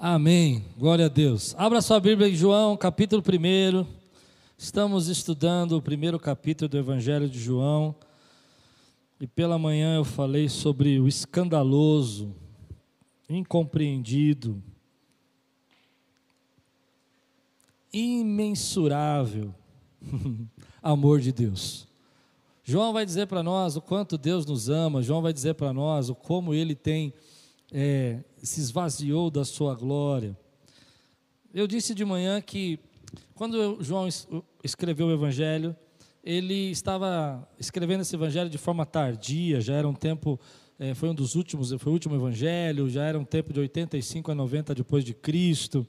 Amém. Glória a Deus. Abra sua Bíblia em João, capítulo 1. Estamos estudando o primeiro capítulo do Evangelho de João. E pela manhã eu falei sobre o escandaloso, incompreendido, imensurável amor de Deus. João vai dizer para nós o quanto Deus nos ama, João vai dizer para nós o como ele tem é, se esvaziou da sua glória. Eu disse de manhã que quando João escreveu o Evangelho, ele estava escrevendo esse Evangelho de forma tardia, já era um tempo, é, foi um dos últimos, foi o último Evangelho, já era um tempo de 85 a 90 depois de Cristo.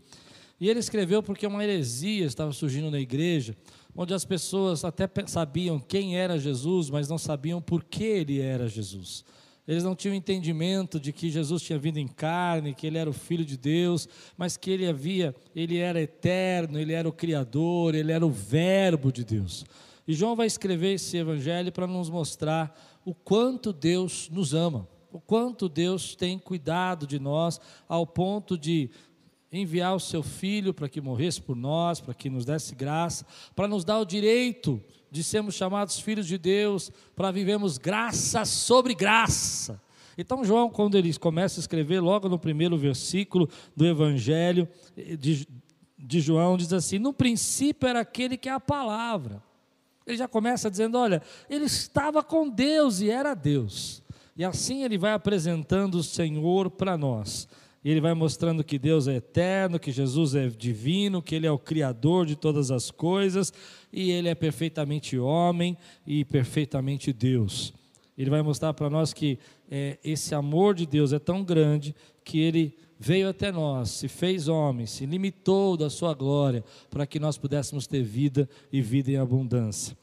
E ele escreveu porque uma heresia estava surgindo na igreja, onde as pessoas até sabiam quem era Jesus, mas não sabiam por que ele era Jesus. Eles não tinham entendimento de que Jesus tinha vindo em carne, que ele era o filho de Deus, mas que ele havia, ele era eterno, ele era o criador, ele era o verbo de Deus. E João vai escrever esse evangelho para nos mostrar o quanto Deus nos ama, o quanto Deus tem cuidado de nós ao ponto de enviar o seu filho para que morresse por nós, para que nos desse graça, para nos dar o direito de sermos chamados filhos de Deus, para vivermos graça sobre graça. Então, João, quando ele começa a escrever, logo no primeiro versículo do Evangelho de, de João, diz assim: No princípio era aquele que é a palavra. Ele já começa dizendo: Olha, ele estava com Deus e era Deus. E assim ele vai apresentando o Senhor para nós. Ele vai mostrando que Deus é eterno, que Jesus é divino, que Ele é o Criador de todas as coisas e Ele é perfeitamente homem e perfeitamente Deus. Ele vai mostrar para nós que é, esse amor de Deus é tão grande que Ele veio até nós, se fez homem, se limitou da Sua glória para que nós pudéssemos ter vida e vida em abundância.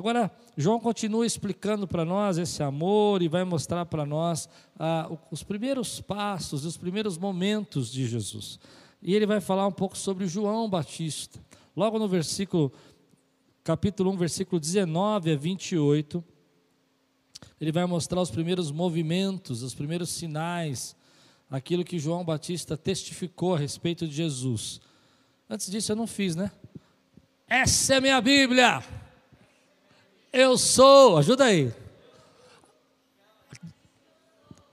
Agora, João continua explicando para nós esse amor e vai mostrar para nós ah, os primeiros passos, os primeiros momentos de Jesus. E ele vai falar um pouco sobre João Batista. Logo no versículo, capítulo 1, versículo 19 a 28, ele vai mostrar os primeiros movimentos, os primeiros sinais, aquilo que João Batista testificou a respeito de Jesus. Antes disso eu não fiz, né? Essa é minha Bíblia. Eu sou, ajuda aí.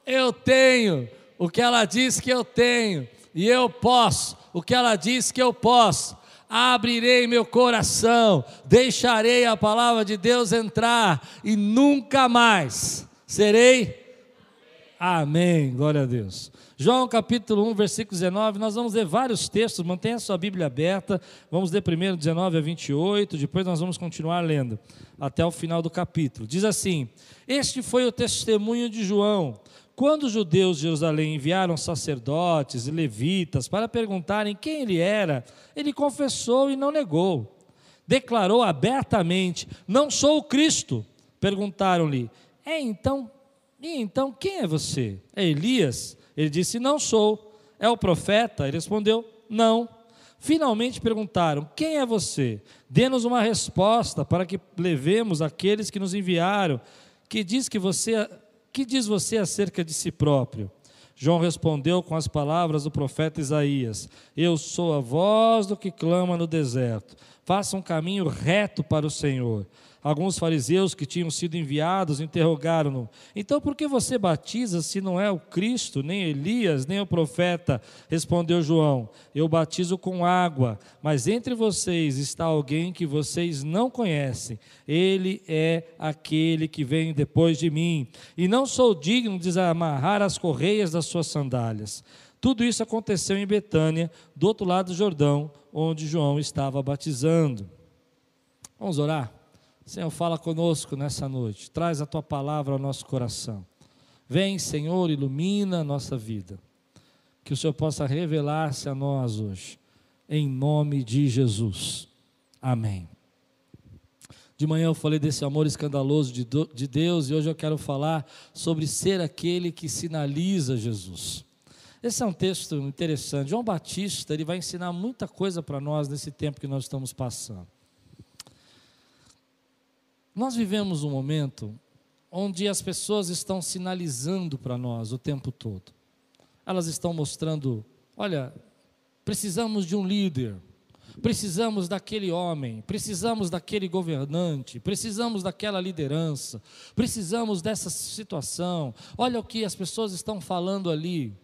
Eu tenho o que ela diz que eu tenho, e eu posso o que ela diz que eu posso. Abrirei meu coração, deixarei a palavra de Deus entrar e nunca mais serei. Amém. Glória a Deus. João capítulo 1, versículo 19, nós vamos ler vários textos, mantenha a sua Bíblia aberta, vamos ler primeiro 19 a 28, depois nós vamos continuar lendo até o final do capítulo. Diz assim: Este foi o testemunho de João, quando os judeus de Jerusalém enviaram sacerdotes e levitas para perguntarem quem ele era, ele confessou e não negou. Declarou abertamente: Não sou o Cristo. Perguntaram-lhe: É então, e então quem é você? É Elias? Ele disse: Não sou. É o profeta? Ele respondeu: Não. Finalmente perguntaram: Quem é você? Dê-nos uma resposta para que levemos aqueles que nos enviaram. Que diz que você, que diz você acerca de si próprio? João respondeu com as palavras do profeta Isaías: Eu sou a voz do que clama no deserto. Faça um caminho reto para o Senhor. Alguns fariseus que tinham sido enviados interrogaram-no: Então por que você batiza se não é o Cristo, nem Elias, nem o profeta? Respondeu João: Eu batizo com água, mas entre vocês está alguém que vocês não conhecem. Ele é aquele que vem depois de mim, e não sou digno de desamarrar as correias das suas sandálias. Tudo isso aconteceu em Betânia, do outro lado do Jordão, onde João estava batizando. Vamos orar? Senhor, fala conosco nessa noite, traz a tua palavra ao nosso coração. Vem, Senhor, ilumina a nossa vida. Que o Senhor possa revelar-se a nós hoje, em nome de Jesus. Amém. De manhã eu falei desse amor escandaloso de Deus e hoje eu quero falar sobre ser aquele que sinaliza Jesus. Esse é um texto interessante. João Batista ele vai ensinar muita coisa para nós nesse tempo que nós estamos passando. Nós vivemos um momento onde as pessoas estão sinalizando para nós o tempo todo. Elas estão mostrando, olha, precisamos de um líder, precisamos daquele homem, precisamos daquele governante, precisamos daquela liderança, precisamos dessa situação. Olha o que as pessoas estão falando ali.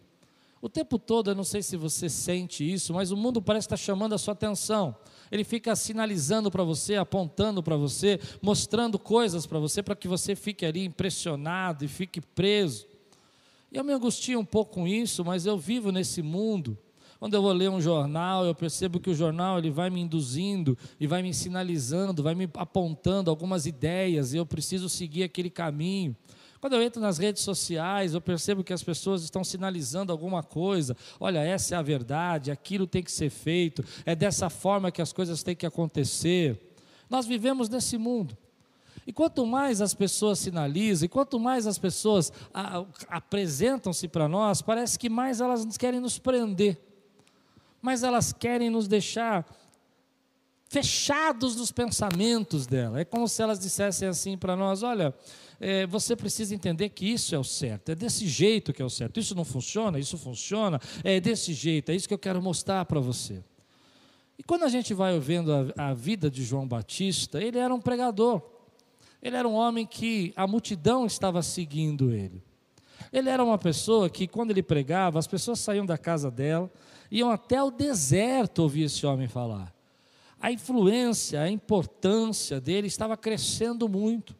O tempo todo, eu não sei se você sente isso, mas o mundo parece estar chamando a sua atenção. Ele fica sinalizando para você, apontando para você, mostrando coisas para você, para que você fique ali impressionado e fique preso. E eu me angustio um pouco com isso, mas eu vivo nesse mundo. Quando eu vou ler um jornal, eu percebo que o jornal ele vai me induzindo e vai me sinalizando, vai me apontando algumas ideias, e eu preciso seguir aquele caminho. Quando eu entro nas redes sociais, eu percebo que as pessoas estão sinalizando alguma coisa. Olha, essa é a verdade, aquilo tem que ser feito, é dessa forma que as coisas têm que acontecer. Nós vivemos nesse mundo. E quanto mais as pessoas sinalizam, e quanto mais as pessoas apresentam-se para nós, parece que mais elas querem nos prender, mais elas querem nos deixar fechados nos pensamentos dela. É como se elas dissessem assim para nós: olha, é, você precisa entender que isso é o certo, é desse jeito que é o certo. Isso não funciona, isso funciona, é desse jeito, é isso que eu quero mostrar para você. E quando a gente vai vendo a, a vida de João Batista, ele era um pregador, ele era um homem que a multidão estava seguindo ele. Ele era uma pessoa que, quando ele pregava, as pessoas saíam da casa dela, iam até o deserto ouvir esse homem falar. A influência, a importância dele estava crescendo muito.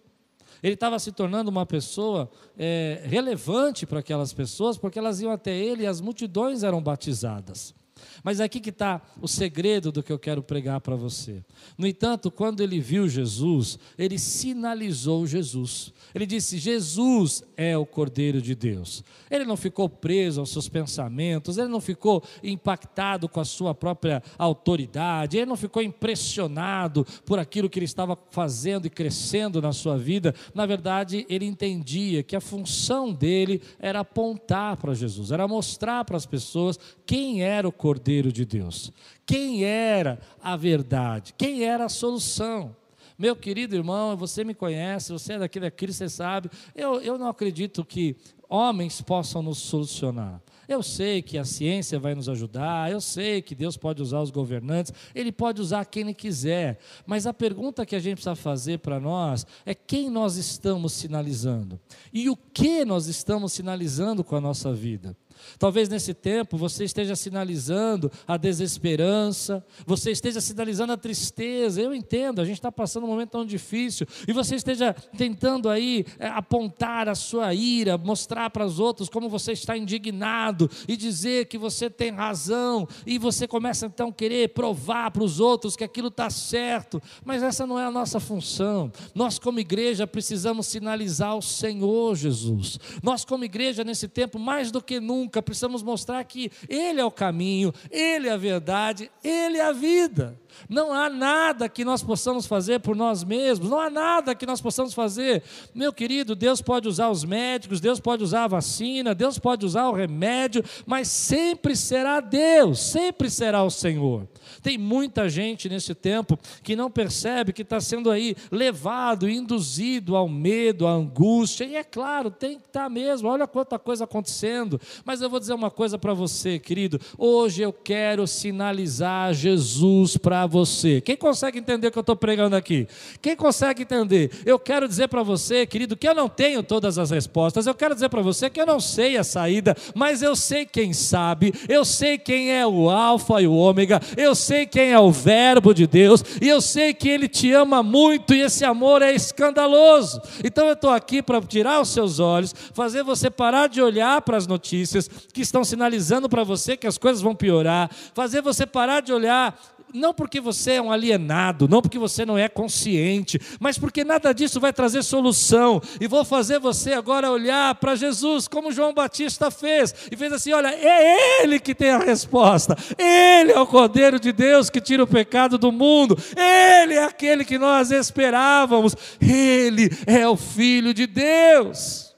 Ele estava se tornando uma pessoa é, relevante para aquelas pessoas, porque elas iam até ele e as multidões eram batizadas. Mas aqui que está o segredo do que eu quero pregar para você. No entanto, quando ele viu Jesus, ele sinalizou Jesus. Ele disse: Jesus é o Cordeiro de Deus. Ele não ficou preso aos seus pensamentos, ele não ficou impactado com a sua própria autoridade, ele não ficou impressionado por aquilo que ele estava fazendo e crescendo na sua vida. Na verdade, ele entendia que a função dele era apontar para Jesus, era mostrar para as pessoas quem era o Cordeiro de Deus, quem era a verdade, quem era a solução. Meu querido irmão, você me conhece, você é daqui da Cristo, você sabe. Eu, eu não acredito que homens possam nos solucionar. Eu sei que a ciência vai nos ajudar, eu sei que Deus pode usar os governantes, Ele pode usar quem Ele quiser, mas a pergunta que a gente precisa fazer para nós é quem nós estamos sinalizando e o que nós estamos sinalizando com a nossa vida. Talvez nesse tempo você esteja sinalizando a desesperança, você esteja sinalizando a tristeza. Eu entendo, a gente está passando um momento tão difícil, e você esteja tentando aí é, apontar a sua ira, mostrar para os outros como você está indignado e dizer que você tem razão, e você começa então a querer provar para os outros que aquilo está certo, mas essa não é a nossa função. Nós, como igreja, precisamos sinalizar o Senhor Jesus. Nós, como igreja, nesse tempo, mais do que nunca, nunca precisamos mostrar que Ele é o caminho, Ele é a verdade, Ele é a vida. Não há nada que nós possamos fazer por nós mesmos, não há nada que nós possamos fazer. Meu querido, Deus pode usar os médicos, Deus pode usar a vacina, Deus pode usar o remédio, mas sempre será Deus, sempre será o Senhor. Tem muita gente nesse tempo que não percebe que está sendo aí levado, induzido ao medo, à angústia, e é claro, tem que estar tá mesmo, olha quanta coisa acontecendo. Mas eu vou dizer uma coisa para você, querido, hoje eu quero sinalizar Jesus para você. Quem consegue entender o que eu estou pregando aqui? Quem consegue entender? Eu quero dizer para você, querido, que eu não tenho todas as respostas, eu quero dizer para você que eu não sei a saída, mas eu sei quem sabe, eu sei quem é o Alfa e o Ômega, eu sei quem é o Verbo de Deus, e eu sei que Ele te ama muito, e esse amor é escandaloso. Então eu estou aqui para tirar os seus olhos, fazer você parar de olhar para as notícias que estão sinalizando para você que as coisas vão piorar, fazer você parar de olhar não porque você é um alienado, não porque você não é consciente, mas porque nada disso vai trazer solução. E vou fazer você agora olhar para Jesus, como João Batista fez, e fez assim: olha, é Ele que tem a resposta, Ele é o Cordeiro de Deus que tira o pecado do mundo, Ele é aquele que nós esperávamos, Ele é o Filho de Deus.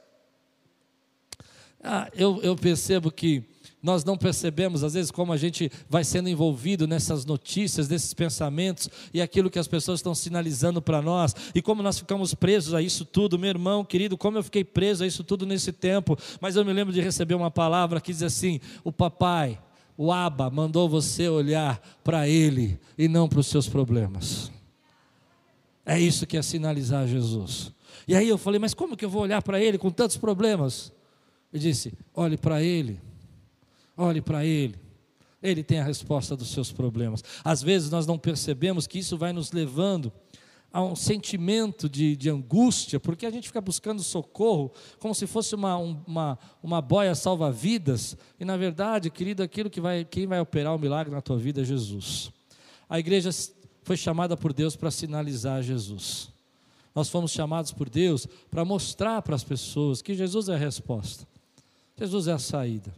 Ah, eu, eu percebo que nós não percebemos, às vezes, como a gente vai sendo envolvido nessas notícias, nesses pensamentos e aquilo que as pessoas estão sinalizando para nós, e como nós ficamos presos a isso tudo, meu irmão querido, como eu fiquei preso a isso tudo nesse tempo, mas eu me lembro de receber uma palavra que diz assim: o papai o Abba mandou você olhar para Ele e não para os seus problemas. É isso que é sinalizar Jesus. E aí eu falei, mas como que eu vou olhar para Ele com tantos problemas? Ele disse: olhe para Ele, olhe para Ele. Ele tem a resposta dos seus problemas. Às vezes nós não percebemos que isso vai nos levando a um sentimento de, de angústia, porque a gente fica buscando socorro como se fosse uma, uma, uma boia salva-vidas, e na verdade, querido, aquilo que vai, quem vai operar o milagre na tua vida é Jesus. A igreja foi chamada por Deus para sinalizar Jesus. Nós fomos chamados por Deus para mostrar para as pessoas que Jesus é a resposta, Jesus é a saída.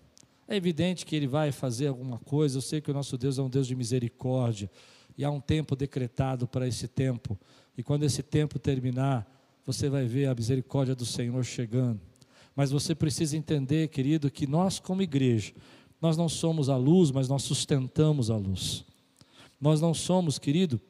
É evidente que Ele vai fazer alguma coisa, eu sei que o nosso Deus é um Deus de misericórdia, e há um tempo decretado para esse tempo. E quando esse tempo terminar, você vai ver a misericórdia do Senhor chegando. Mas você precisa entender, querido, que nós, como igreja, nós não somos a luz, mas nós sustentamos a luz. Nós não somos, querido,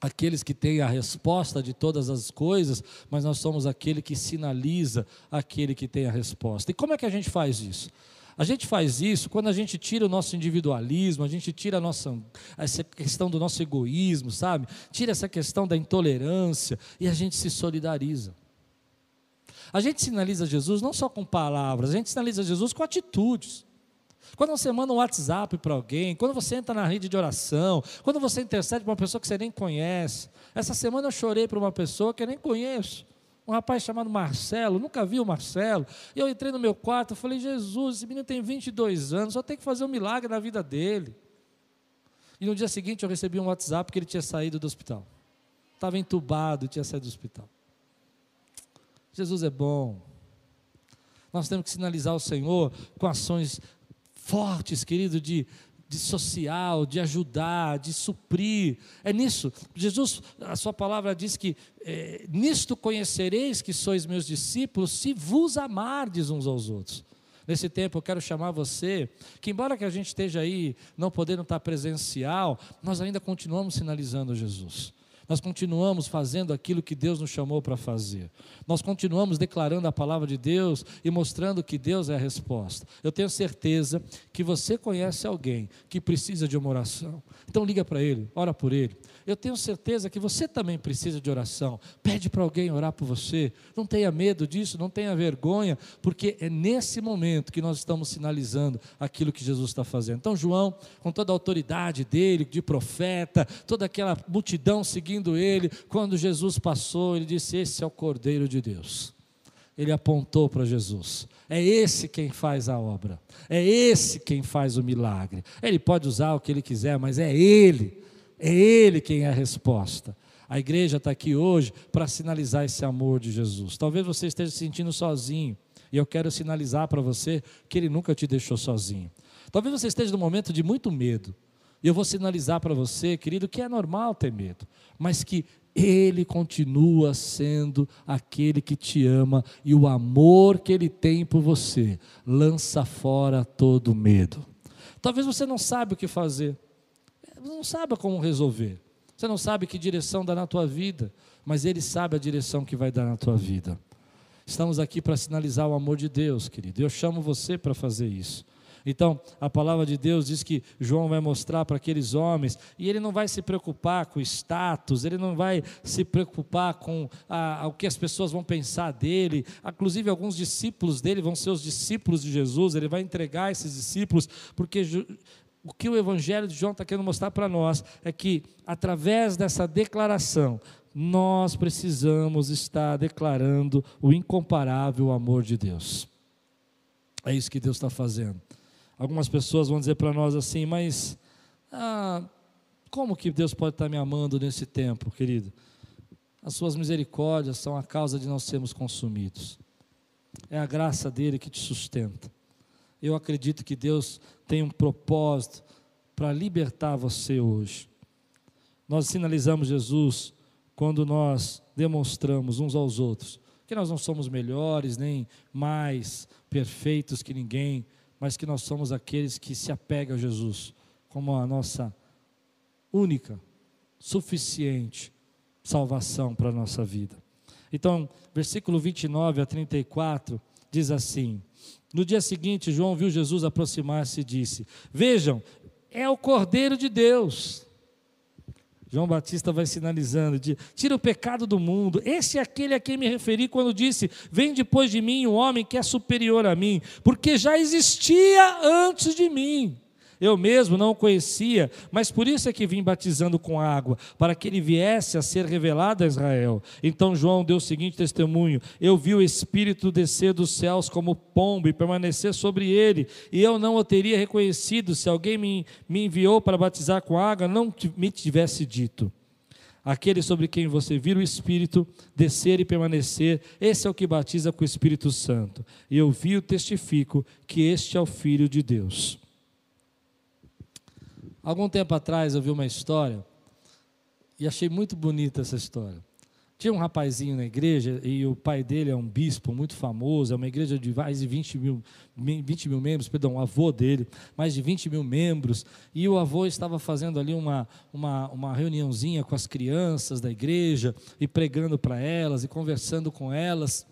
aqueles que têm a resposta de todas as coisas, mas nós somos aquele que sinaliza aquele que tem a resposta. E como é que a gente faz isso? A gente faz isso quando a gente tira o nosso individualismo, a gente tira a nossa, essa questão do nosso egoísmo, sabe? Tira essa questão da intolerância e a gente se solidariza. A gente sinaliza Jesus não só com palavras, a gente sinaliza Jesus com atitudes. Quando você manda um WhatsApp para alguém, quando você entra na rede de oração, quando você intercede para uma pessoa que você nem conhece. Essa semana eu chorei para uma pessoa que eu nem conheço um rapaz chamado Marcelo, nunca vi o Marcelo. E eu entrei no meu quarto, falei: Jesus, esse menino tem 22 anos, só tem que fazer um milagre na vida dele. E no dia seguinte eu recebi um WhatsApp que ele tinha saído do hospital. Estava entubado, tinha saído do hospital. Jesus é bom. Nós temos que sinalizar o Senhor com ações fortes, querido, de de social, de ajudar, de suprir. É nisso. Jesus, a sua palavra diz que é, nisto conhecereis que sois meus discípulos, se vos amardes uns aos outros. Nesse tempo eu quero chamar você, que embora que a gente esteja aí não podendo estar presencial, nós ainda continuamos sinalizando Jesus. Nós continuamos fazendo aquilo que Deus nos chamou para fazer. Nós continuamos declarando a palavra de Deus e mostrando que Deus é a resposta. Eu tenho certeza que você conhece alguém que precisa de uma oração. Então liga para ele, ora por ele. Eu tenho certeza que você também precisa de oração. Pede para alguém orar por você. Não tenha medo disso, não tenha vergonha, porque é nesse momento que nós estamos sinalizando aquilo que Jesus está fazendo. Então, João, com toda a autoridade dele, de profeta, toda aquela multidão seguindo ele, quando Jesus passou, ele disse: Esse é o Cordeiro de Deus ele apontou para Jesus. É esse quem faz a obra, é esse quem faz o milagre. Ele pode usar o que ele quiser, mas é ele é Ele quem é a resposta. A igreja está aqui hoje para sinalizar esse amor de Jesus. Talvez você esteja se sentindo sozinho, e eu quero sinalizar para você que Ele nunca te deixou sozinho. Talvez você esteja num momento de muito medo, e eu vou sinalizar para você, querido, que é normal ter medo, mas que Ele continua sendo aquele que te ama, e o amor que Ele tem por você lança fora todo medo. Talvez você não saiba o que fazer, não sabe como resolver. Você não sabe que direção dar na tua vida, mas Ele sabe a direção que vai dar na tua vida. Estamos aqui para sinalizar o amor de Deus, querido. Eu chamo você para fazer isso. Então, a palavra de Deus diz que João vai mostrar para aqueles homens, e ele não vai se preocupar com status, ele não vai se preocupar com a, a, o que as pessoas vão pensar dele. Inclusive, alguns discípulos dele vão ser os discípulos de Jesus, ele vai entregar esses discípulos, porque o que o Evangelho de João está querendo mostrar para nós é que, através dessa declaração, nós precisamos estar declarando o incomparável amor de Deus. É isso que Deus está fazendo. Algumas pessoas vão dizer para nós assim, mas ah, como que Deus pode estar me amando nesse tempo, querido? As suas misericórdias são a causa de não sermos consumidos. É a graça dele que te sustenta. Eu acredito que Deus tem um propósito para libertar você hoje. Nós sinalizamos Jesus quando nós demonstramos uns aos outros que nós não somos melhores nem mais perfeitos que ninguém, mas que nós somos aqueles que se apegam a Jesus como a nossa única, suficiente salvação para a nossa vida. Então, versículo 29 a 34 diz assim: No dia seguinte, João viu Jesus aproximar-se e disse: Vejam, é o Cordeiro de Deus. João Batista vai sinalizando, de, tira o pecado do mundo. Esse é aquele a quem me referi quando disse: Vem depois de mim o um homem que é superior a mim, porque já existia antes de mim. Eu mesmo não o conhecia, mas por isso é que vim batizando com água, para que ele viesse a ser revelado a Israel. Então João deu o seguinte testemunho: Eu vi o Espírito descer dos céus como pombo e permanecer sobre ele, e eu não o teria reconhecido se alguém me, me enviou para batizar com água, não me tivesse dito. Aquele sobre quem você vira o Espírito descer e permanecer, esse é o que batiza com o Espírito Santo. E eu vi e testifico que este é o Filho de Deus. Algum tempo atrás eu vi uma história e achei muito bonita essa história. Tinha um rapazinho na igreja e o pai dele é um bispo muito famoso, é uma igreja de mais de 20 mil, 20 mil membros, perdão, o avô dele, mais de 20 mil membros, e o avô estava fazendo ali uma, uma, uma reuniãozinha com as crianças da igreja e pregando para elas e conversando com elas.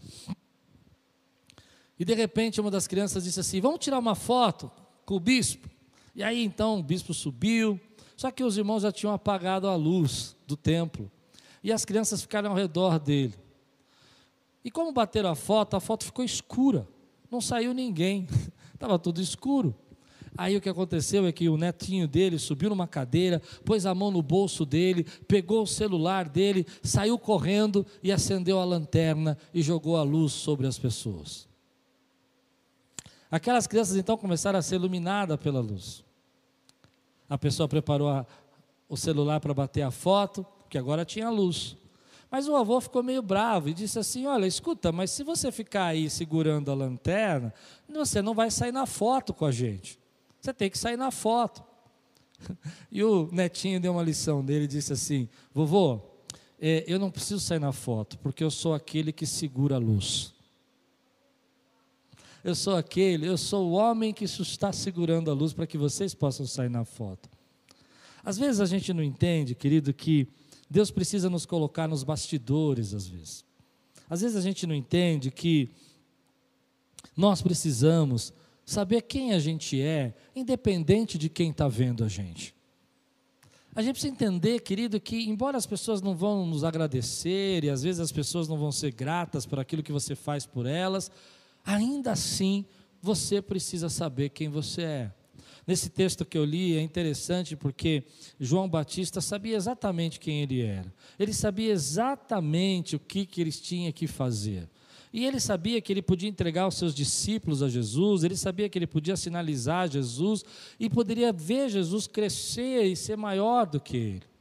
E de repente uma das crianças disse assim: Vamos tirar uma foto com o bispo? E aí então o bispo subiu, só que os irmãos já tinham apagado a luz do templo. E as crianças ficaram ao redor dele. E como bateram a foto, a foto ficou escura. Não saiu ninguém. Estava tudo escuro. Aí o que aconteceu é que o netinho dele subiu numa cadeira, pôs a mão no bolso dele, pegou o celular dele, saiu correndo e acendeu a lanterna e jogou a luz sobre as pessoas. Aquelas crianças então começaram a ser iluminadas pela luz. A pessoa preparou a, o celular para bater a foto, porque agora tinha luz. Mas o avô ficou meio bravo e disse assim: Olha, escuta, mas se você ficar aí segurando a lanterna, você não vai sair na foto com a gente. Você tem que sair na foto. E o netinho deu uma lição dele e disse assim: Vovô, é, eu não preciso sair na foto, porque eu sou aquele que segura a luz. Eu sou aquele, eu sou o homem que está segurando a luz para que vocês possam sair na foto. Às vezes a gente não entende, querido, que Deus precisa nos colocar nos bastidores, às vezes. Às vezes a gente não entende que nós precisamos saber quem a gente é, independente de quem está vendo a gente. A gente precisa entender, querido, que embora as pessoas não vão nos agradecer e às vezes as pessoas não vão ser gratas por aquilo que você faz por elas, ainda assim você precisa saber quem você é. Nesse texto que eu li é interessante porque João Batista sabia exatamente quem ele era. Ele sabia exatamente o que, que eles tinham que fazer. E ele sabia que ele podia entregar os seus discípulos a Jesus, ele sabia que ele podia sinalizar Jesus e poderia ver Jesus crescer e ser maior do que ele.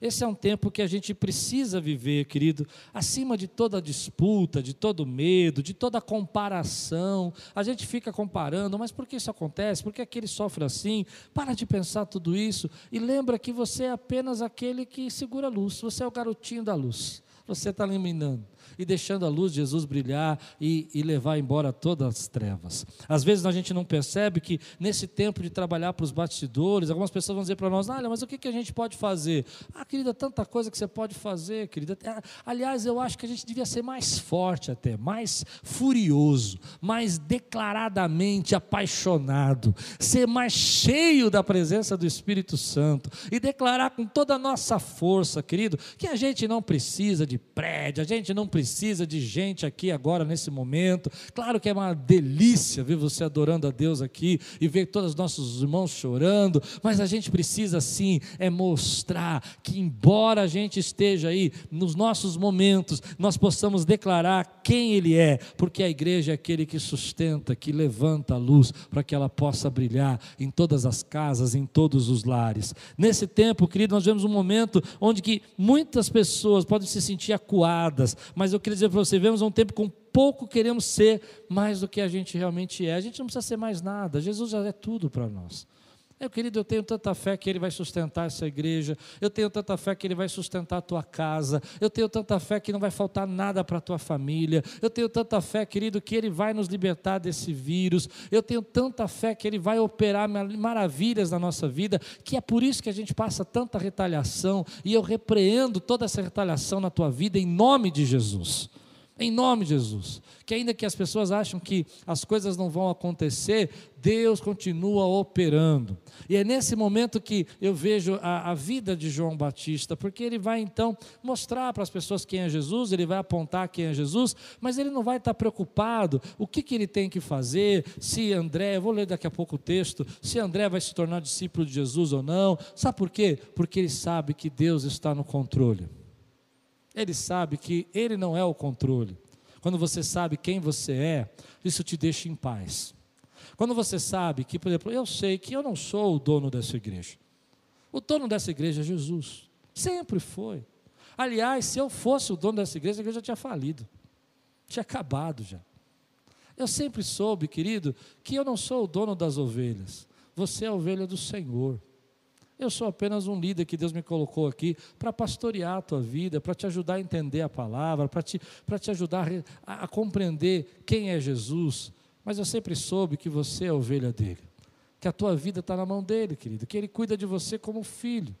Esse é um tempo que a gente precisa viver, querido, acima de toda disputa, de todo medo, de toda comparação. A gente fica comparando, mas por que isso acontece? Por que aquele sofre assim? Para de pensar tudo isso e lembra que você é apenas aquele que segura a luz, você é o garotinho da luz, você está iluminando e deixando a luz de Jesus brilhar e, e levar embora todas as trevas. Às vezes a gente não percebe que nesse tempo de trabalhar para os bastidores, algumas pessoas vão dizer para nós: olha, mas o que, que a gente pode fazer? Ah, querida, tanta coisa que você pode fazer, querida. Ah, aliás, eu acho que a gente devia ser mais forte até, mais furioso, mais declaradamente apaixonado, ser mais cheio da presença do Espírito Santo e declarar com toda a nossa força, querido, que a gente não precisa de prédio, a gente não precisa de gente aqui agora, nesse momento. Claro que é uma delícia ver você adorando a Deus aqui e ver todos os nossos irmãos chorando, mas a gente precisa sim é mostrar que, embora a gente esteja aí nos nossos momentos, nós possamos declarar quem Ele é, porque a igreja é aquele que sustenta, que levanta a luz para que ela possa brilhar em todas as casas, em todos os lares. Nesse tempo, querido, nós vemos um momento onde que muitas pessoas podem se sentir acuadas, mas eu queria dizer para você: vemos um tempo com pouco queremos ser mais do que a gente realmente é. A gente não precisa ser mais nada, Jesus já é tudo para nós. Meu querido, eu tenho tanta fé que Ele vai sustentar essa igreja, eu tenho tanta fé que Ele vai sustentar a tua casa, eu tenho tanta fé que não vai faltar nada para a tua família, eu tenho tanta fé, querido, que Ele vai nos libertar desse vírus, eu tenho tanta fé que Ele vai operar maravilhas na nossa vida, que é por isso que a gente passa tanta retaliação, e eu repreendo toda essa retaliação na tua vida em nome de Jesus. Em nome de Jesus. Que ainda que as pessoas acham que as coisas não vão acontecer, Deus continua operando. E é nesse momento que eu vejo a, a vida de João Batista, porque ele vai então mostrar para as pessoas quem é Jesus, ele vai apontar quem é Jesus, mas ele não vai estar preocupado o que, que ele tem que fazer, se André, eu vou ler daqui a pouco o texto, se André vai se tornar discípulo de Jesus ou não. Sabe por quê? Porque ele sabe que Deus está no controle. Ele sabe que ele não é o controle. Quando você sabe quem você é, isso te deixa em paz. Quando você sabe que, por exemplo, eu sei que eu não sou o dono dessa igreja. O dono dessa igreja é Jesus. Sempre foi. Aliás, se eu fosse o dono dessa igreja, a igreja tinha falido. Tinha acabado já. Eu sempre soube, querido, que eu não sou o dono das ovelhas. Você é a ovelha do Senhor. Eu sou apenas um líder que Deus me colocou aqui para pastorear a tua vida, para te ajudar a entender a palavra, para te, te ajudar a, a compreender quem é Jesus. Mas eu sempre soube que você é ovelha dele, que a tua vida está na mão dele, querido, que ele cuida de você como filho.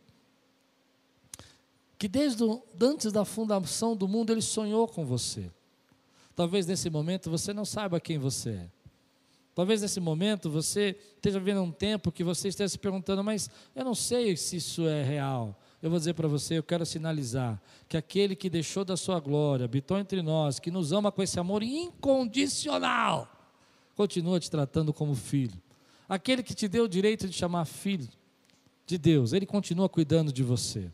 Que desde antes da fundação do mundo ele sonhou com você. Talvez nesse momento você não saiba quem você é. Talvez nesse momento você esteja vivendo um tempo que você esteja se perguntando, mas eu não sei se isso é real. Eu vou dizer para você, eu quero sinalizar que aquele que deixou da sua glória, habitou entre nós, que nos ama com esse amor incondicional, continua te tratando como filho. Aquele que te deu o direito de chamar filho de Deus, ele continua cuidando de você.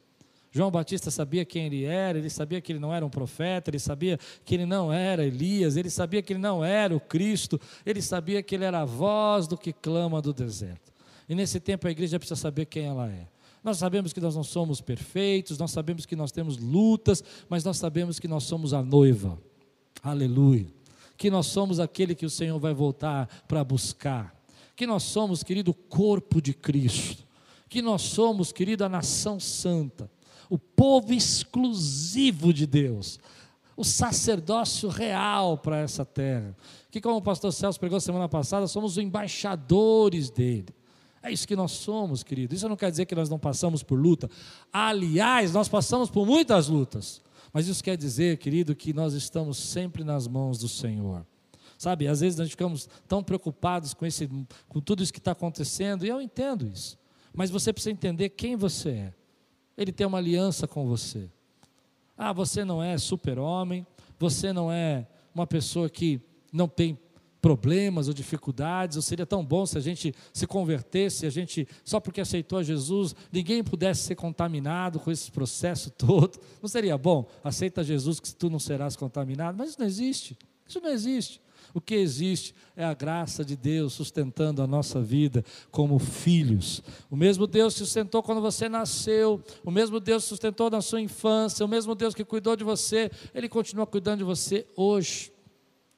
João Batista sabia quem ele era, ele sabia que ele não era um profeta, ele sabia que ele não era Elias, ele sabia que ele não era o Cristo, ele sabia que ele era a voz do que clama do deserto. E nesse tempo a igreja precisa saber quem ela é. Nós sabemos que nós não somos perfeitos, nós sabemos que nós temos lutas, mas nós sabemos que nós somos a noiva. Aleluia. Que nós somos aquele que o Senhor vai voltar para buscar. Que nós somos, querido, o corpo de Cristo. Que nós somos, querido, a nação santa o povo exclusivo de Deus, o sacerdócio real para essa terra. Que, como o pastor Celso pregou semana passada, somos os embaixadores dele. É isso que nós somos, querido. Isso não quer dizer que nós não passamos por luta. Aliás, nós passamos por muitas lutas. Mas isso quer dizer, querido, que nós estamos sempre nas mãos do Senhor. Sabe, às vezes nós ficamos tão preocupados com, esse, com tudo isso que está acontecendo, e eu entendo isso. Mas você precisa entender quem você é. Ele tem uma aliança com você. Ah, você não é super-homem, você não é uma pessoa que não tem problemas ou dificuldades, ou seria tão bom se a gente se convertesse, a gente, só porque aceitou a Jesus, ninguém pudesse ser contaminado com esse processo todo. Não seria bom? Aceita Jesus que tu não serás contaminado, mas isso não existe. Isso não existe. O que existe é a graça de Deus sustentando a nossa vida como filhos. O mesmo Deus que sustentou quando você nasceu, o mesmo Deus que sustentou na sua infância, o mesmo Deus que cuidou de você, Ele continua cuidando de você hoje.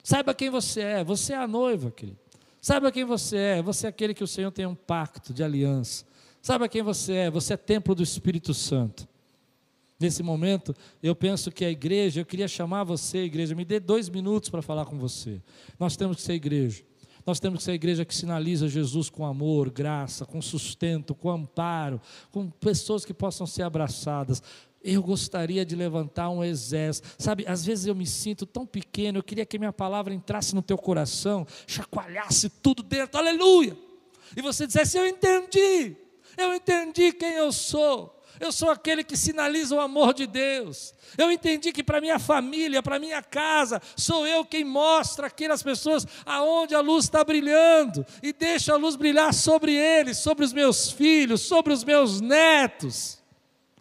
Saiba quem você é, você é a noiva, querido. Saiba quem você é, você é aquele que o Senhor tem um pacto de aliança. Saiba quem você é, você é templo do Espírito Santo. Nesse momento, eu penso que a igreja, eu queria chamar você, igreja, me dê dois minutos para falar com você. Nós temos que ser igreja. Nós temos que ser a igreja que sinaliza Jesus com amor, graça, com sustento, com amparo, com pessoas que possam ser abraçadas. Eu gostaria de levantar um exército. Sabe, às vezes eu me sinto tão pequeno, eu queria que minha palavra entrasse no teu coração, chacoalhasse tudo dentro, aleluia! E você dissesse: Eu entendi, eu entendi quem eu sou. Eu sou aquele que sinaliza o amor de Deus. Eu entendi que para minha família, para minha casa, sou eu quem mostra aquelas pessoas aonde a luz está brilhando e deixa a luz brilhar sobre eles, sobre os meus filhos, sobre os meus netos.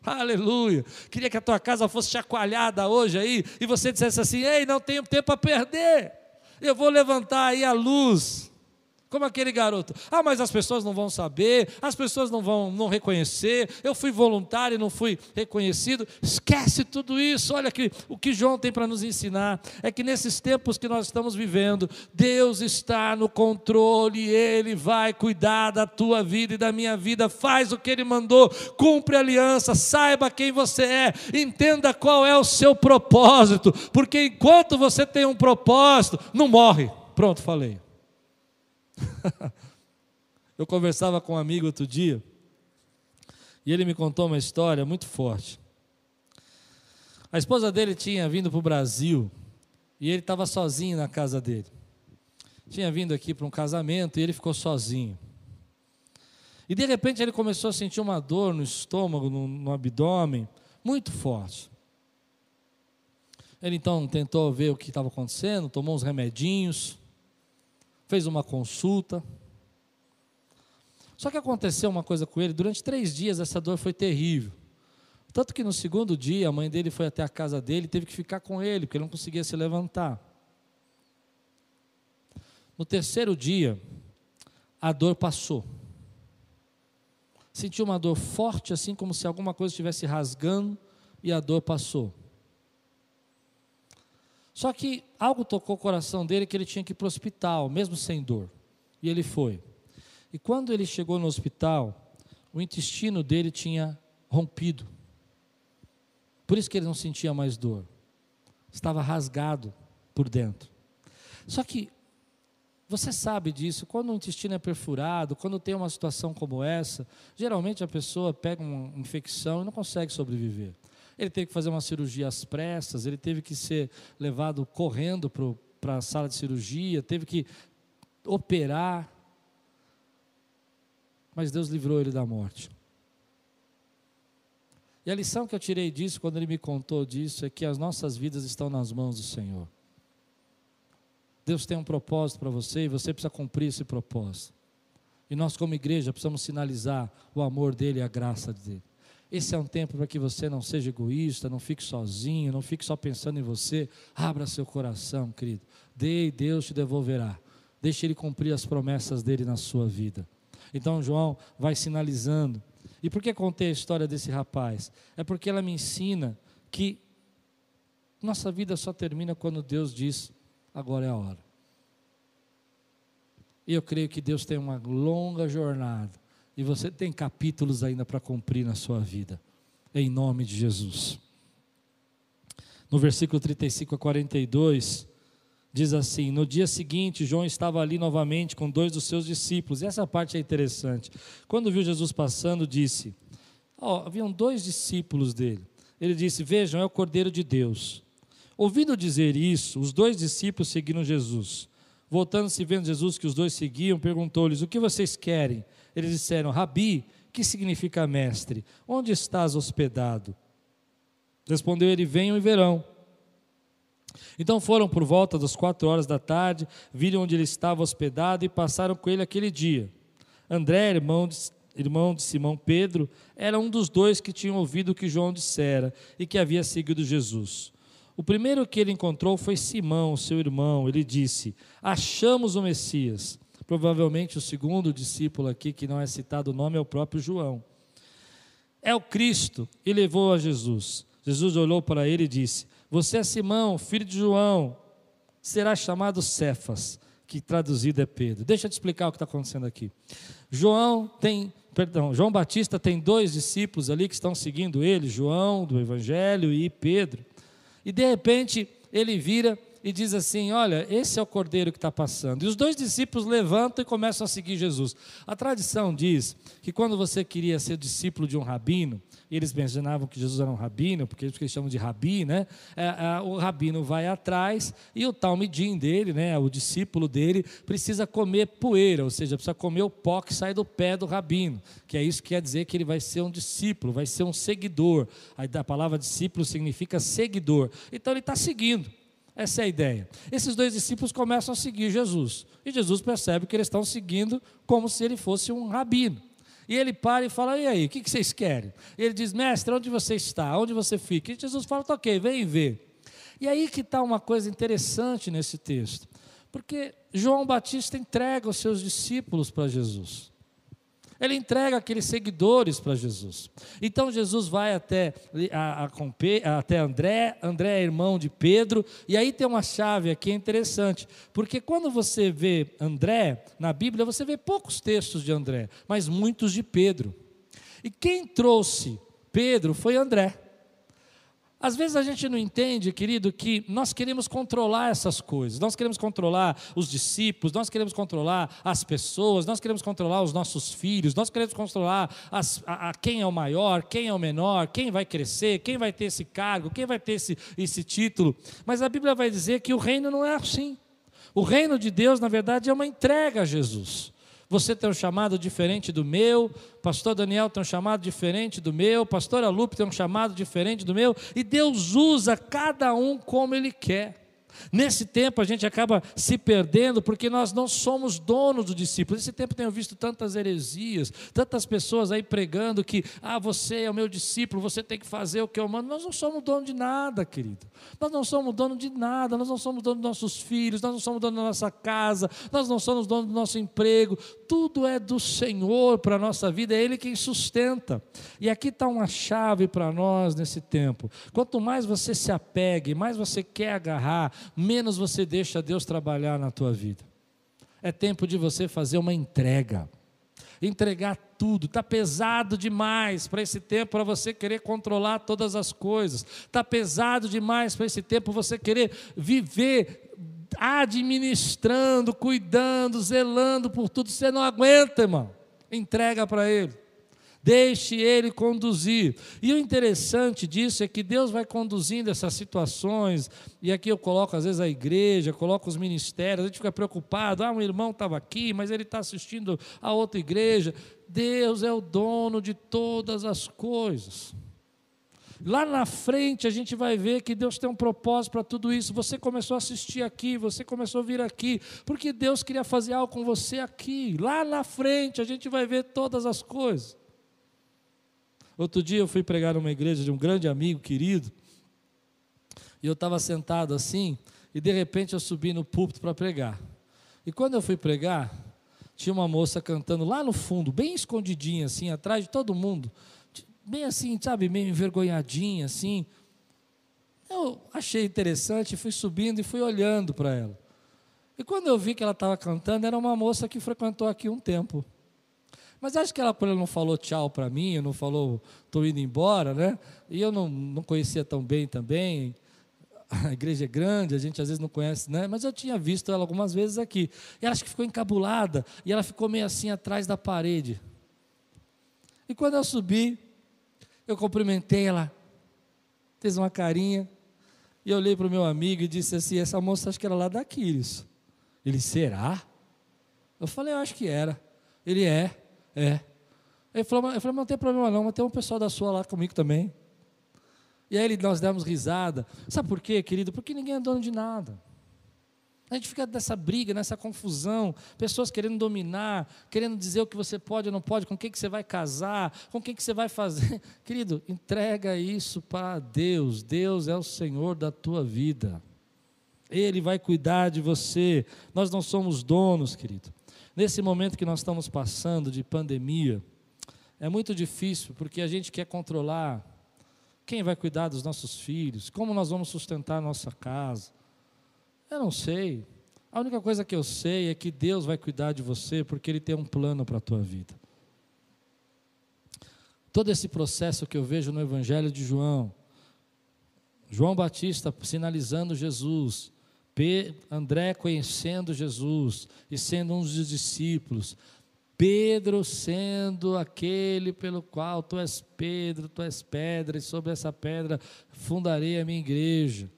Aleluia. Queria que a tua casa fosse chacoalhada hoje aí e você dissesse assim: "Ei, não tenho tempo a perder. Eu vou levantar aí a luz como aquele garoto. Ah, mas as pessoas não vão saber, as pessoas não vão não reconhecer. Eu fui voluntário e não fui reconhecido. Esquece tudo isso. Olha que o que João tem para nos ensinar é que nesses tempos que nós estamos vivendo, Deus está no controle, ele vai cuidar da tua vida e da minha vida. Faz o que ele mandou, cumpre a aliança, saiba quem você é, entenda qual é o seu propósito, porque enquanto você tem um propósito, não morre. Pronto, falei. Eu conversava com um amigo outro dia, e ele me contou uma história muito forte. A esposa dele tinha vindo para o Brasil E ele estava sozinho na casa dele. Tinha vindo aqui para um casamento e ele ficou sozinho. E de repente ele começou a sentir uma dor no estômago, no, no abdômen, muito forte. Ele então tentou ver o que estava acontecendo, tomou uns remedinhos, fez uma consulta. Só que aconteceu uma coisa com ele, durante três dias essa dor foi terrível. Tanto que no segundo dia a mãe dele foi até a casa dele e teve que ficar com ele, porque ele não conseguia se levantar. No terceiro dia, a dor passou. Sentiu uma dor forte, assim como se alguma coisa estivesse rasgando, e a dor passou. Só que algo tocou o coração dele que ele tinha que ir para o hospital, mesmo sem dor. E ele foi. E quando ele chegou no hospital, o intestino dele tinha rompido. Por isso que ele não sentia mais dor. Estava rasgado por dentro. Só que você sabe disso, quando o intestino é perfurado, quando tem uma situação como essa, geralmente a pessoa pega uma infecção e não consegue sobreviver. Ele teve que fazer uma cirurgia às pressas, ele teve que ser levado correndo para a sala de cirurgia, teve que operar. Mas Deus livrou ele da morte. E a lição que eu tirei disso, quando ele me contou disso, é que as nossas vidas estão nas mãos do Senhor. Deus tem um propósito para você e você precisa cumprir esse propósito. E nós, como igreja, precisamos sinalizar o amor dele e a graça dele. Esse é um tempo para que você não seja egoísta, não fique sozinho, não fique só pensando em você. Abra seu coração, querido. Dê e Deus te devolverá. Deixe Ele cumprir as promessas dele na sua vida. Então, João vai sinalizando. E por que contei a história desse rapaz? É porque ela me ensina que nossa vida só termina quando Deus diz: agora é a hora. E eu creio que Deus tem uma longa jornada. E você tem capítulos ainda para cumprir na sua vida. Em nome de Jesus. No versículo 35 a 42, diz assim: No dia seguinte, João estava ali novamente com dois dos seus discípulos. E essa parte é interessante. Quando viu Jesus passando, disse: oh, Haviam dois discípulos dele. Ele disse: Vejam, é o Cordeiro de Deus. Ouvindo dizer isso, os dois discípulos seguiram Jesus. Voltando-se vendo Jesus que os dois seguiam, perguntou-lhes: O que vocês querem? Eles disseram: Rabi, que significa mestre? Onde estás hospedado? Respondeu ele: Venham e verão. Então foram por volta das quatro horas da tarde, viram onde ele estava hospedado e passaram com ele aquele dia. André, irmão de, irmão de Simão Pedro, era um dos dois que tinham ouvido o que João dissera e que havia seguido Jesus. O primeiro que ele encontrou foi Simão, seu irmão. Ele disse: Achamos o Messias. Provavelmente o segundo discípulo aqui, que não é citado o nome, é o próprio João. É o Cristo e levou a Jesus. Jesus olhou para ele e disse: Você é Simão, filho de João, será chamado Cefas, que traduzido é Pedro. Deixa eu te explicar o que está acontecendo aqui. João tem, perdão, João Batista tem dois discípulos ali que estão seguindo ele, João do Evangelho e Pedro. E de repente ele vira e diz assim: Olha, esse é o cordeiro que está passando. E os dois discípulos levantam e começam a seguir Jesus. A tradição diz que quando você queria ser discípulo de um rabino, e eles mencionavam que Jesus era um rabino, porque eles chamam de rabi, né? É, é, o rabino vai atrás e o talmidim dele, né? O discípulo dele precisa comer poeira, ou seja, precisa comer o pó que sai do pé do rabino, que é isso que quer dizer que ele vai ser um discípulo, vai ser um seguidor. A palavra discípulo significa seguidor. Então ele está seguindo. Essa é a ideia. Esses dois discípulos começam a seguir Jesus. E Jesus percebe que eles estão seguindo como se ele fosse um rabino. E ele para e fala: E aí, o que vocês querem? E ele diz: Mestre, onde você está? Onde você fica? E Jesus fala: tá Ok, vem ver. E aí que está uma coisa interessante nesse texto. Porque João Batista entrega os seus discípulos para Jesus. Ele entrega aqueles seguidores para Jesus. Então Jesus vai até, a, a, até André, André é irmão de Pedro, e aí tem uma chave aqui interessante, porque quando você vê André na Bíblia, você vê poucos textos de André, mas muitos de Pedro. E quem trouxe Pedro foi André. Às vezes a gente não entende, querido, que nós queremos controlar essas coisas, nós queremos controlar os discípulos, nós queremos controlar as pessoas, nós queremos controlar os nossos filhos, nós queremos controlar as, a, a, quem é o maior, quem é o menor, quem vai crescer, quem vai ter esse cargo, quem vai ter esse, esse título. Mas a Bíblia vai dizer que o reino não é assim. O reino de Deus, na verdade, é uma entrega a Jesus. Você tem um chamado diferente do meu, pastor Daniel tem um chamado diferente do meu, pastora Lupe tem um chamado diferente do meu, e Deus usa cada um como Ele quer. Nesse tempo a gente acaba se perdendo porque nós não somos donos do discípulo. Nesse tempo tenho visto tantas heresias, tantas pessoas aí pregando que, ah, você é o meu discípulo, você tem que fazer o que eu mando. Nós não somos dono de nada, querido. Nós não somos dono de nada, nós não somos dono dos nossos filhos, nós não somos dono da nossa casa, nós não somos dono do nosso emprego. Tudo é do Senhor para a nossa vida, é Ele quem sustenta. E aqui está uma chave para nós nesse tempo. Quanto mais você se apegue, mais você quer agarrar, menos você deixa Deus trabalhar na tua vida. É tempo de você fazer uma entrega. Entregar tudo, está pesado demais para esse tempo para você querer controlar todas as coisas, está pesado demais para esse tempo você querer viver administrando, cuidando, zelando por tudo, você não aguenta, irmão. Entrega para Ele. Deixe Ele conduzir. E o interessante disso é que Deus vai conduzindo essas situações, e aqui eu coloco às vezes a igreja, coloco os ministérios, a gente fica preocupado, ah, um irmão estava aqui, mas ele está assistindo a outra igreja. Deus é o dono de todas as coisas. Lá na frente a gente vai ver que Deus tem um propósito para tudo isso. Você começou a assistir aqui, você começou a vir aqui, porque Deus queria fazer algo com você aqui. Lá na frente a gente vai ver todas as coisas. Outro dia eu fui pregar numa igreja de um grande amigo querido, e eu estava sentado assim, e de repente eu subi no púlpito para pregar. E quando eu fui pregar, tinha uma moça cantando lá no fundo, bem escondidinha, assim, atrás de todo mundo, bem assim, sabe, meio envergonhadinha, assim. Eu achei interessante, fui subindo e fui olhando para ela. E quando eu vi que ela estava cantando, era uma moça que frequentou aqui um tempo. Mas acho que ela, quando ela não falou tchau para mim, não falou estou indo embora, né? E eu não, não conhecia tão bem também. A igreja é grande, a gente às vezes não conhece, né? Mas eu tinha visto ela algumas vezes aqui. E ela acho que ficou encabulada. E ela ficou meio assim atrás da parede. E quando eu subi, eu cumprimentei ela. Fez uma carinha. E eu olhei para o meu amigo e disse assim: Essa moça acho que era lá da Quiris. Ele, será? Eu falei: Eu acho que era. Ele é. É. Ele falou, eu falei, não tem problema não, mas tem um pessoal da sua lá comigo também. E aí nós demos risada. Sabe por quê, querido? Porque ninguém é dono de nada. A gente fica nessa briga, nessa confusão, pessoas querendo dominar, querendo dizer o que você pode ou não pode, com quem que você vai casar, com quem que você vai fazer. Querido, entrega isso para Deus. Deus é o Senhor da tua vida. Ele vai cuidar de você. Nós não somos donos, querido. Nesse momento que nós estamos passando de pandemia, é muito difícil porque a gente quer controlar quem vai cuidar dos nossos filhos, como nós vamos sustentar a nossa casa. Eu não sei. A única coisa que eu sei é que Deus vai cuidar de você porque Ele tem um plano para a tua vida. Todo esse processo que eu vejo no Evangelho de João, João Batista sinalizando Jesus, André conhecendo Jesus e sendo um dos discípulos, Pedro sendo aquele pelo qual tu és Pedro, tu és pedra, e sobre essa pedra fundarei a minha igreja.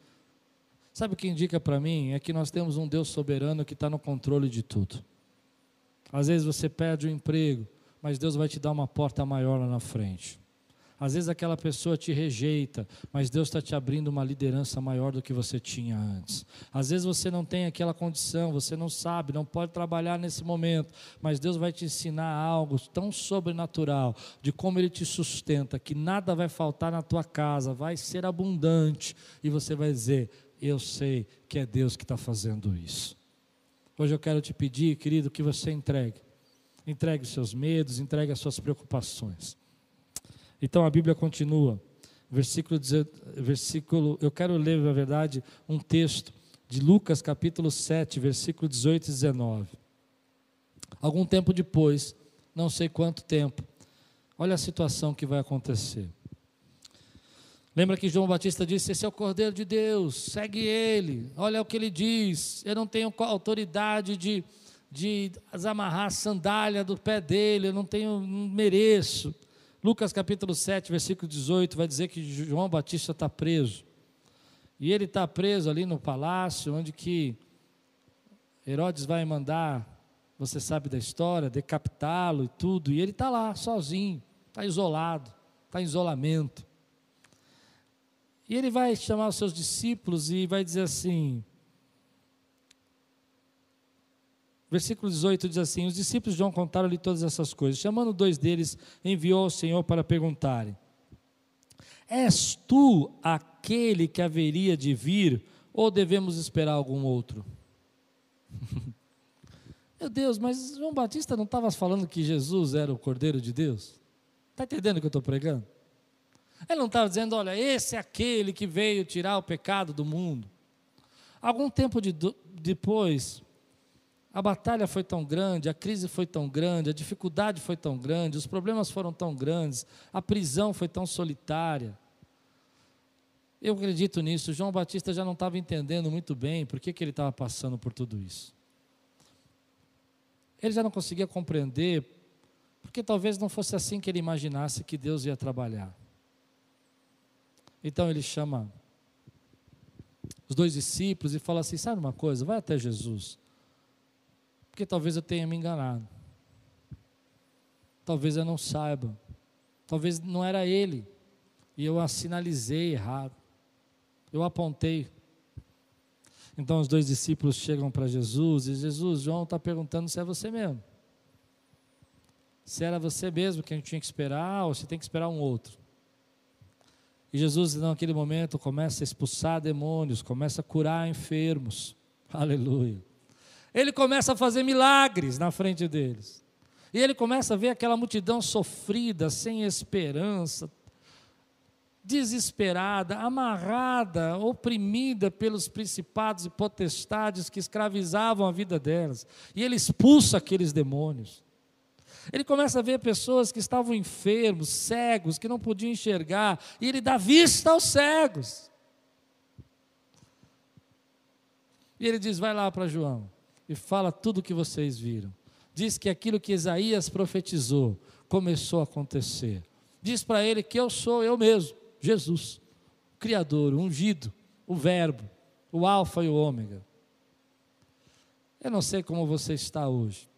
Sabe o que indica para mim? É que nós temos um Deus soberano que está no controle de tudo. Às vezes você perde o emprego, mas Deus vai te dar uma porta maior lá na frente. Às vezes aquela pessoa te rejeita, mas Deus está te abrindo uma liderança maior do que você tinha antes. Às vezes você não tem aquela condição, você não sabe, não pode trabalhar nesse momento, mas Deus vai te ensinar algo tão sobrenatural de como Ele te sustenta, que nada vai faltar na tua casa, vai ser abundante, e você vai dizer: Eu sei que é Deus que está fazendo isso. Hoje eu quero te pedir, querido, que você entregue. Entregue os seus medos, entregue as suas preocupações. Então a Bíblia continua, versículo, versículo eu quero ler, na verdade, um texto de Lucas capítulo 7, versículo 18 e 19. Algum tempo depois, não sei quanto tempo, olha a situação que vai acontecer. Lembra que João Batista disse: Esse é o Cordeiro de Deus, segue ele, olha o que ele diz. Eu não tenho autoridade de, de amarrar a sandália do pé dele, eu não tenho, não mereço. Lucas capítulo 7, versículo 18, vai dizer que João Batista está preso. E ele está preso ali no palácio, onde que Herodes vai mandar, você sabe da história, decapitá-lo e tudo. E ele está lá, sozinho, está isolado, está em isolamento. E ele vai chamar os seus discípulos e vai dizer assim, Versículo 18 diz assim: Os discípulos de João contaram-lhe todas essas coisas. Chamando dois deles, enviou ao Senhor para perguntarem: És tu aquele que haveria de vir, ou devemos esperar algum outro? Meu Deus, mas João Batista não estava falando que Jesus era o Cordeiro de Deus? Está entendendo o que eu estou pregando? Ele não estava dizendo, olha, esse é aquele que veio tirar o pecado do mundo. Algum tempo de, depois, a batalha foi tão grande, a crise foi tão grande, a dificuldade foi tão grande, os problemas foram tão grandes, a prisão foi tão solitária. Eu acredito nisso. João Batista já não estava entendendo muito bem por que, que ele estava passando por tudo isso. Ele já não conseguia compreender, porque talvez não fosse assim que ele imaginasse que Deus ia trabalhar. Então ele chama os dois discípulos e fala assim: sabe uma coisa, vai até Jesus porque talvez eu tenha me enganado. Talvez eu não saiba. Talvez não era ele. E eu a sinalizei errado. Eu apontei. Então os dois discípulos chegam para Jesus e Jesus, João está perguntando se é você mesmo. Se era você mesmo que a gente tinha que esperar ou se tem que esperar um outro. E Jesus, naquele momento, começa a expulsar demônios, começa a curar enfermos. Aleluia ele começa a fazer milagres na frente deles. E ele começa a ver aquela multidão sofrida, sem esperança, desesperada, amarrada, oprimida pelos principados e potestades que escravizavam a vida delas. E ele expulsa aqueles demônios. Ele começa a ver pessoas que estavam enfermos, cegos, que não podiam enxergar, e ele dá vista aos cegos. E ele diz: Vai lá para João e fala tudo o que vocês viram. Diz que aquilo que Isaías profetizou começou a acontecer. Diz para ele que eu sou eu mesmo, Jesus, o Criador, o ungido, o Verbo, o Alfa e o Ômega. Eu não sei como você está hoje.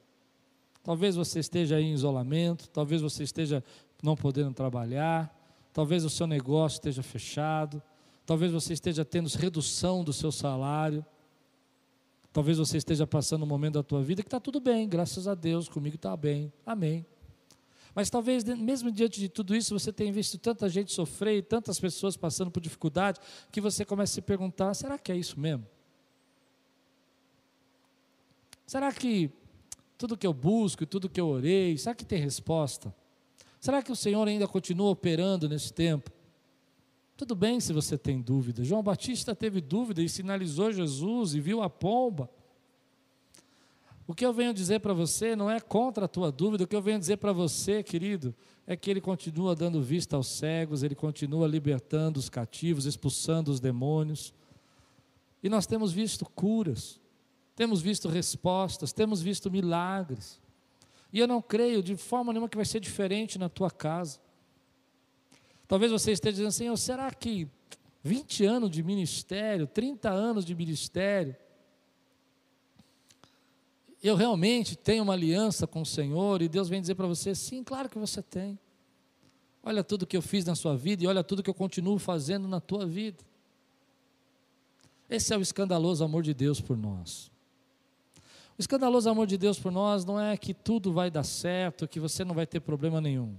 Talvez você esteja em isolamento, talvez você esteja não podendo trabalhar, talvez o seu negócio esteja fechado, talvez você esteja tendo redução do seu salário. Talvez você esteja passando um momento da tua vida que está tudo bem, graças a Deus, comigo está bem, amém. Mas talvez, mesmo diante de tudo isso, você tenha visto tanta gente sofrer e tantas pessoas passando por dificuldade, que você começa a se perguntar: será que é isso mesmo? Será que tudo que eu busco e tudo que eu orei, será que tem resposta? Será que o Senhor ainda continua operando nesse tempo? Tudo bem se você tem dúvida. João Batista teve dúvida e sinalizou Jesus e viu a pomba. O que eu venho dizer para você não é contra a tua dúvida, o que eu venho dizer para você, querido, é que ele continua dando vista aos cegos, ele continua libertando os cativos, expulsando os demônios. E nós temos visto curas, temos visto respostas, temos visto milagres. E eu não creio de forma nenhuma que vai ser diferente na tua casa. Talvez você esteja dizendo, Senhor, será que 20 anos de ministério, 30 anos de ministério, eu realmente tenho uma aliança com o Senhor e Deus vem dizer para você: sim, claro que você tem. Olha tudo que eu fiz na sua vida e olha tudo que eu continuo fazendo na tua vida. Esse é o escandaloso amor de Deus por nós. O escandaloso amor de Deus por nós não é que tudo vai dar certo, que você não vai ter problema nenhum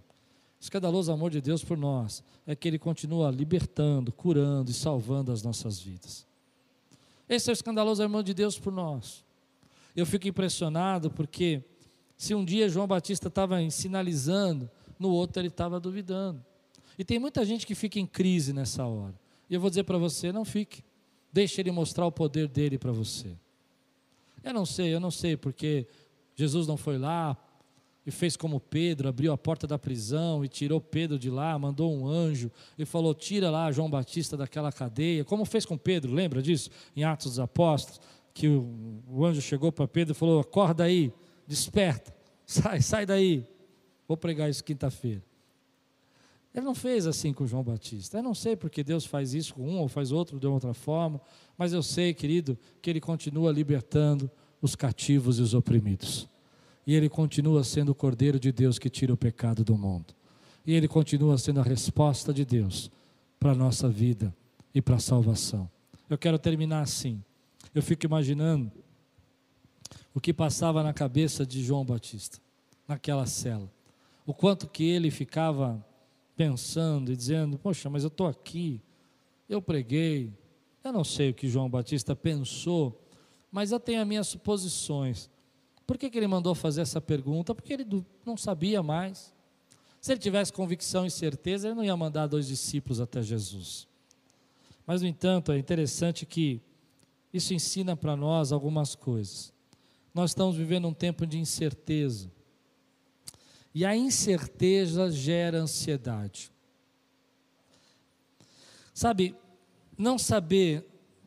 escandaloso amor de Deus por nós é que Ele continua libertando, curando e salvando as nossas vidas. Esse é o escandaloso amor de Deus por nós. Eu fico impressionado porque se um dia João Batista estava sinalizando, no outro ele estava duvidando. E tem muita gente que fica em crise nessa hora. E eu vou dizer para você: não fique. Deixe ele mostrar o poder dele para você. Eu não sei, eu não sei porque Jesus não foi lá e fez como Pedro, abriu a porta da prisão e tirou Pedro de lá, mandou um anjo e falou: tira lá João Batista daquela cadeia, como fez com Pedro, lembra disso? Em Atos dos Apóstolos, que o, o anjo chegou para Pedro e falou: acorda aí, desperta, sai, sai daí. Vou pregar isso quinta-feira. Ele não fez assim com João Batista. Eu não sei porque Deus faz isso com um ou faz outro de outra forma, mas eu sei, querido, que Ele continua libertando os cativos e os oprimidos e ele continua sendo o Cordeiro de Deus que tira o pecado do mundo. E ele continua sendo a resposta de Deus para a nossa vida e para a salvação. Eu quero terminar assim. Eu fico imaginando o que passava na cabeça de João Batista, naquela cela. O quanto que ele ficava pensando e dizendo: Poxa, mas eu estou aqui, eu preguei. Eu não sei o que João Batista pensou, mas eu tenho as minhas suposições. Por que, que ele mandou fazer essa pergunta? Porque ele não sabia mais. Se ele tivesse convicção e certeza, ele não ia mandar dois discípulos até Jesus. Mas, no entanto, é interessante que isso ensina para nós algumas coisas. Nós estamos vivendo um tempo de incerteza. E a incerteza gera ansiedade. Sabe, não saber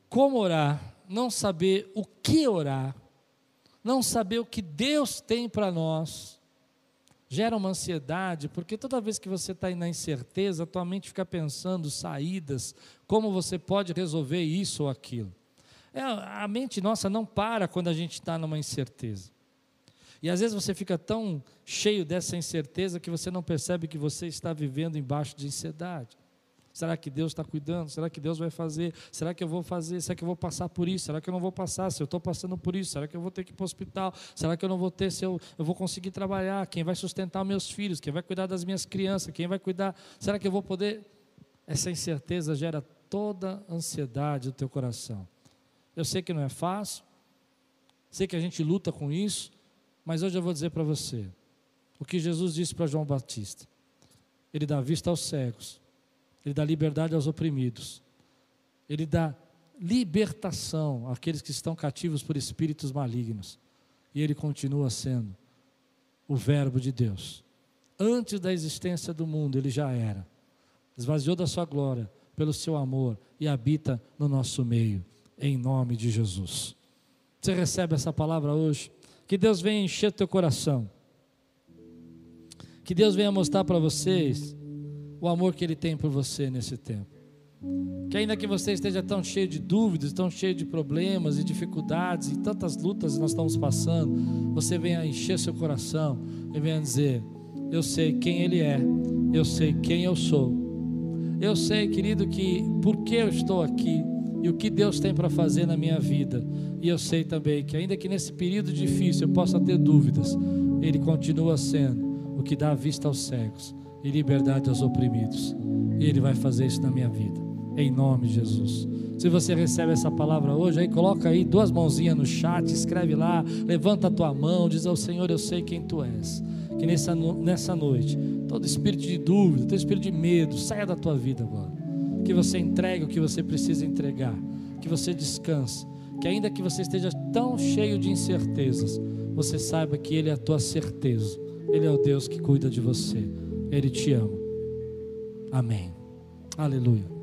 como orar, não saber o que orar, não saber o que Deus tem para nós, gera uma ansiedade, porque toda vez que você está na incerteza, a tua mente fica pensando saídas, como você pode resolver isso ou aquilo. É, a mente nossa não para quando a gente está numa incerteza. E às vezes você fica tão cheio dessa incerteza que você não percebe que você está vivendo embaixo de ansiedade. Será que Deus está cuidando? Será que Deus vai fazer? Será que eu vou fazer? Será que eu vou passar por isso? Será que eu não vou passar? Se eu estou passando por isso, será que eu vou ter que ir para o hospital? Será que eu não vou ter? Se eu, eu vou conseguir trabalhar? Quem vai sustentar meus filhos? Quem vai cuidar das minhas crianças? Quem vai cuidar? Será que eu vou poder? Essa incerteza gera toda a ansiedade do teu coração. Eu sei que não é fácil, sei que a gente luta com isso, mas hoje eu vou dizer para você o que Jesus disse para João Batista. Ele dá vista aos cegos, ele dá liberdade aos oprimidos, Ele dá libertação àqueles que estão cativos por espíritos malignos, e Ele continua sendo o Verbo de Deus. Antes da existência do mundo, Ele já era, esvaziou da Sua glória pelo Seu amor e habita no nosso meio, em nome de Jesus. Você recebe essa palavra hoje? Que Deus venha encher teu coração. Que Deus venha mostrar para vocês o amor que Ele tem por você nesse tempo. Que ainda que você esteja tão cheio de dúvidas, tão cheio de problemas e dificuldades e tantas lutas que nós estamos passando, você venha encher seu coração e venha dizer: Eu sei quem Ele é, eu sei quem eu sou. Eu sei, querido, que por que eu estou aqui e o que Deus tem para fazer na minha vida. E eu sei também que, ainda que nesse período difícil eu possa ter dúvidas, Ele continua sendo o que dá vista aos cegos e liberdade aos oprimidos. E Ele vai fazer isso na minha vida, em nome de Jesus. Se você recebe essa palavra hoje, aí coloca aí duas mãozinhas no chat, escreve lá, levanta a tua mão, diz ao Senhor: Eu sei quem tu és. Que nessa, nessa noite, todo espírito de dúvida, todo espírito de medo, saia da tua vida agora. Que você entregue o que você precisa entregar, que você descanse, que ainda que você esteja tão cheio de incertezas, você saiba que Ele é a tua certeza, Ele é o Deus que cuida de você. Ele te ama. Amém. Aleluia.